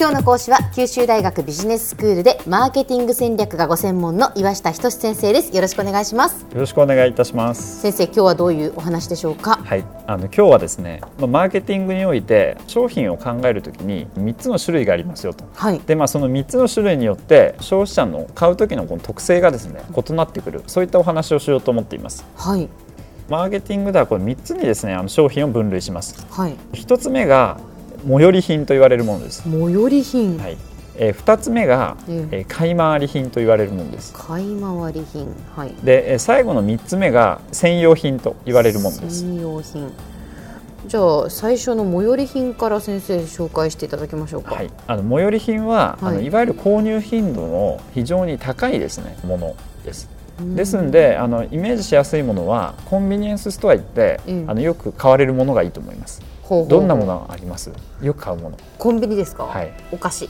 今日の講師は九州大学ビジネススクールでマーケティング戦略がご専門の岩下仁先生です。よろしくお願いします。よろしくお願いいたします。先生今日はどういうお話でしょうか？はい。あの今日はですねマーケティングにおいて商品を考えるときに3つの種類がありますよと、はい、でまあその3つの種類によって消費者の買う時のこの特性がですね異なってくる。そういったお話をしようと思っています。はい。マーケティングではこれ3つにですねあの商品を分類します、はい、1つ目が最寄り品と言われるものです。最寄り品。はい。えー、2つ目が、えー、買い回り品と言われるものです。買い回り品。はい。で、えー、最後の3つ目が専用品と言われるものです。専用品。じゃあ最初の最寄り品から先生紹介していただきましょうか。はい、あの最寄り品は、はい、あのいわゆる購入頻度の非常に高いですねものです。ですんであのイメージしやすいものはコンビニエンスストア行って、うん、あのよく買われるものがいいと思います。どんなものがあります？よく買うもの。コンビニですか、はい、お菓子。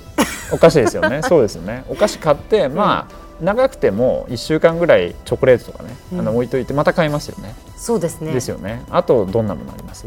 お菓子ですよね。そうですよね。お菓子買ってまあ、うん、長くても1週間ぐらいチョコレートとかね、あの置いといてまた買いますよね。そうですね。ですよね。あとどんなものあります？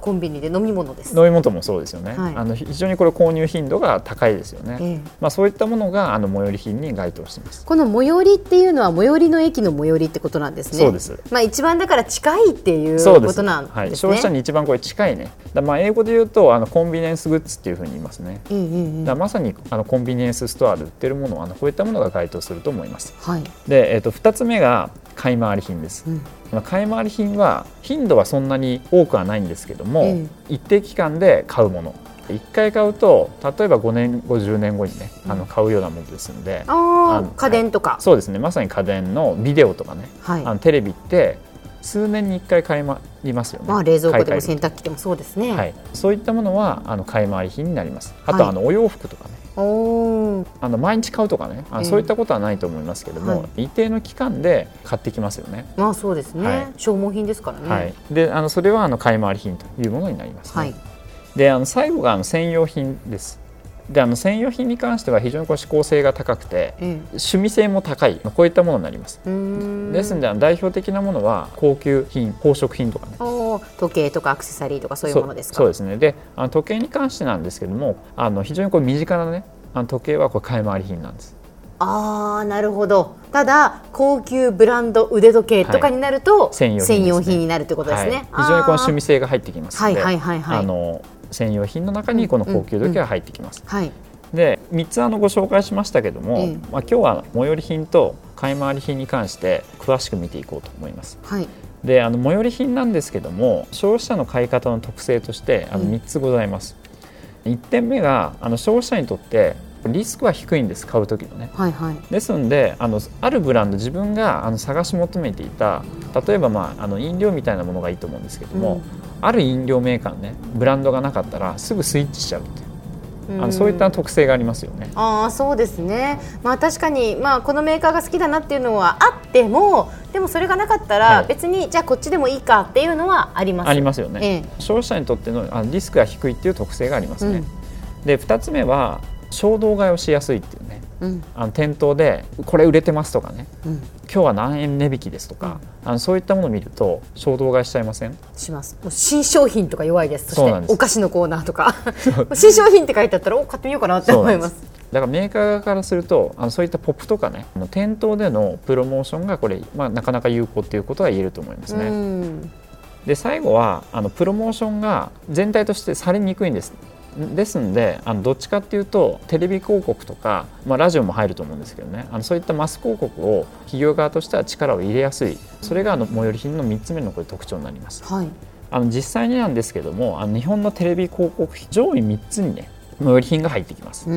コンビニで飲み物です。飲み物もそうですよね、はい、あの非常にこれ購入頻度が高いですよね、ええ、まあそういったものがあの最寄り品に該当しています。この最寄りっていうのは最寄りの駅の最寄りってことなんですね。そうです。まあ一番だから近いっていうことなんですね、はい、消費者に一番これ近いね。だまあ英語で言うとあのコンビニエンスグッズっていうふうに言いますね、うんうんうん、だまさにあのコンビニエンスストアで売ってるものあのこういったものが該当すると思います、はい、で、えー、と2つ目が買い回り品です、うん。買い回り品は頻度はそんなに多くはないんですけども、うん、一定期間で買うもの。1回買うと例えば5年後10年後にね、あの買うようなものですのであ家電とか、はい、そうですね。まさに家電のビデオとかね、はい、あのテレビって数年に1回買い回りますよね、まあ、冷蔵庫でも洗濯機でもそうですね、はい、そういったものはあの買い回り品になります。あと、あのお洋服とかねあの毎日買うとかね。あそういったことはないと思いますけども、はい、一定の期間で買ってきますよね。まあそうですね、はい、消耗品ですからね。はい、であのそれはあの買い回り品というものになります、ね、はい、であの最後があの専用品です。であの専用品に関しては非常にこう指向性が高くて、うん、趣味性も高い。こういったものになります。ですので代表的なものは高級品宝飾品とかね。時計とかアクセサリーとかそういうものですか？そうですね。であの時計に関してなんですけどもあの非常にこう身近なねあの時計はこれ買い回り品なんです。ああなるほど。ただ高級ブランド腕時計とかになると、はい、専用品、ね、専用品になるということですね、はい、非常にこの趣味性が入ってきますので、はいはいはいはい、あの専用品の中にこの高級時計が入ってきます。はい、で3つあのご紹介しましたけども、まあ、今日は最寄り品と買い回り品に関して詳しく見ていこうと思います。はい、であの最寄り品なんですけども消費者の買い方の特性としてあの3つございます。うん、1点目があの消費者にとってリスクは低いんです買う時のね、はいはい、ですのであのあるブランド自分があの探し求めていた例えば、まあ、あの飲料みたいなものがいいと思うんですけども、うんある飲料メーカーのねブランドがなかったらすぐスイッチしちゃうっていう。あのそういった特性がありますよね。あそうですね、まあ、確かに、まあ、このメーカーが好きだなっていうのはあってもでもそれがなかったら別に、はい、じゃあこっちでもいいかっていうのはありますありますよね、ええ、消費者にとってのあのリスクが低いっていう特性がありますね。うん、で2つ目は衝動買いをしやすいっていうね、うん、あの店頭でこれ売れてますとかね、うん、今日は何円値引きですとか、うん、あのそういったものを見ると衝動買いしちゃいません？します。新商品とか弱いです。そしてお菓子のコーナーとか。新商品って書いてあったらお買ってみようかなって思います。だからメーカー側からするとあのそういったポップとかね店頭でのプロモーションがこれ、まあ、なかなか有効っていうことは言えると思いますね。で最後はあのプロモーションが全体としてされにくいんですですんであのどっちかっていうとテレビ広告とか、まあ、ラジオも入ると思うんですけどねあのそういったマス広告を企業側としては力を入れやすいそれがあの最寄り品の3つ目のこれ特徴になります。はい、あの実際になんですけどもあの日本のテレビ広告上位3つにね最寄り品が入ってきます。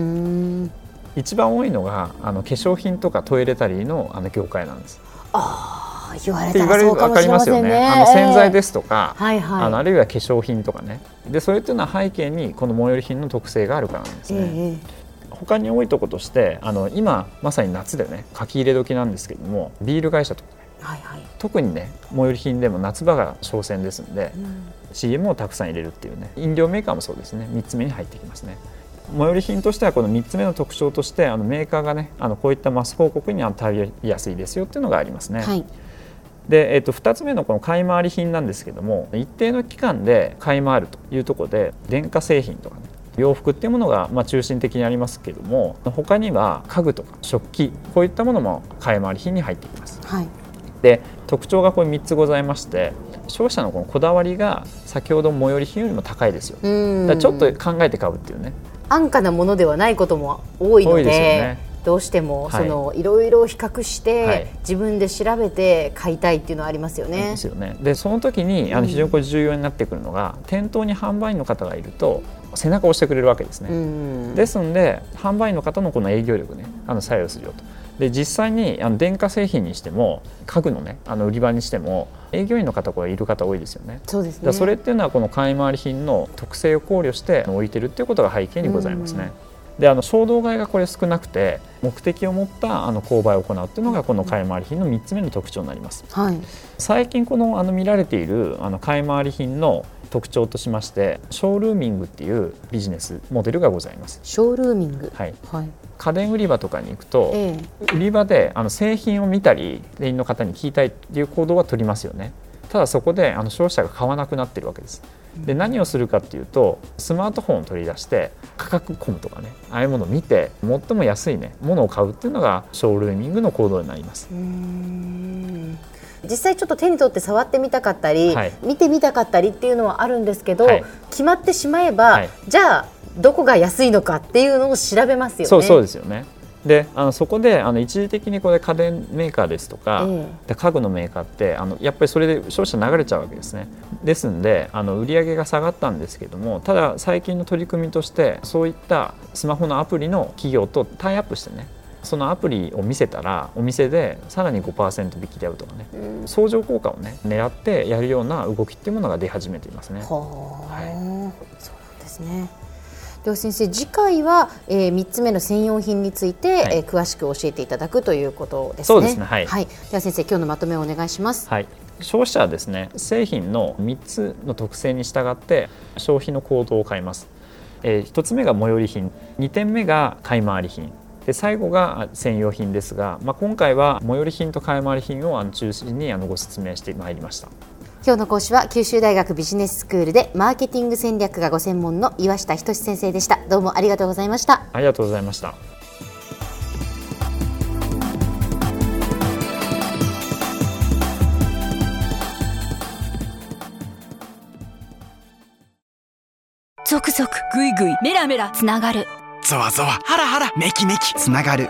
一番多いのがあの化粧品とかトイレタリーのあの業界なんです。あ言われたらそうかもしれませんね。あの洗剤ですとか、はいはい、あのあるいは化粧品とかね。でそれっていうのは背景にこの最寄り品の特性があるからなんですね。えー、他に多いところとしてあの今まさに夏でね書き入れ時なんですけどもビール会社とか、ね、はいはい、特にね最寄り品でも夏場が商戦ですので、うん、CM をたくさん入れるっていうね飲料メーカーもそうですね3つ目に入ってきますね。最寄り品としてはこの3つ目の特徴としてあのメーカーがねあのこういったマス広告に対応やすいですよっていうのがありますね。はいで、えー、と2つ目のこの買い回り品なんですけども一定の期間で買い回るというところで電化製品とかね洋服っていうものがまあ中心的にありますけども他には家具とか食器こういったものも買い回り品に入ってきます。はい、で特徴がこれ3つございまして消費者のこのこだわりが先ほど最寄り品よりも高いですよ。だちょっと考えて買うっていうね。安価なものではないことも多いので。ね、どうしてもその、い、ろいろ比較して、はい、自分で調べて買いたいっていうのはありますよね。ですよね。でその時にあの非常にこれ重要になってくるのが、うん、店頭に販売員の方がいると背中を押してくれるわけですね。うん、ですので販売員の方のこの営業力ねあの作用するよと。で実際にあの電化製品にしても家具のねあの売り場にしても営業員の方これいる方多いですよね。そうですね。それっていうのはこの買い回り品の特性を考慮して置いてるっていうことが背景にございますね。であの衝動買いがこれ少なくて目的を持ったあの購買を行うっていうのがこの買い回り品の3つ目の特徴になります。はい、最近このあの見られているあの買い回り品の特徴としましてショールーミングっていうビジネスモデルがございます。ショールーミング。はい、はい、家電売り場とかに行くと、ええ、売り場であの製品を見たり店員の方に聞いたいっていう行動は取りますよねただそこであの消費者が買わなくなってるわけです。で何をするかっていうとスマートフォンを取り出して価格コムとかねああいうものを見て最も安いねものを買うっていうのがショールーミングの行動になります。実際ちょっと手に取って触ってみたかったり、はい、見てみたかったりっていうのはあるんですけど、はい、決まってしまえば、はい、じゃあどこが安いのかっていうのを調べますよね。そうそうですよねであのそこであの一時的にこれ家電メーカーですとか、で家具のメーカーってあのやっぱりそれで消費者流れちゃうわけですね。ですんであの売り上げが下がったんですけどもただ最近の取り組みとしてそういったスマホのアプリの企業とタイアップしてねそのアプリを見せたらお店でさらに5%引きであるとかね、うん、相乗効果をね狙ってやるような動きっていうものが出始めていますね。は、はい、そうなんですね。では先生次回は、えー、3つ目の専用品について、はい、えー、詳しく教えていただくということです。ね。そうです。ねはい、はい、では先生今日のまとめをお願いします。はい消費者はです。ね製品の3つの特性に従って消費の行動を変えます、えー、1つ目が最寄り品2点目が買い回り品で最後が専用品です。が、まあ、今回は最寄り品と買い回り品を中心にご説明してまいりました。今日の講師は九州大学ビジネススクールでマーケティング戦略がご専門の岩下仁先生でした。どうもありがとうございました。ありがとうございました。続々ぐいぐいメラメラつながる。ゾワゾワハラハラメキメキつながる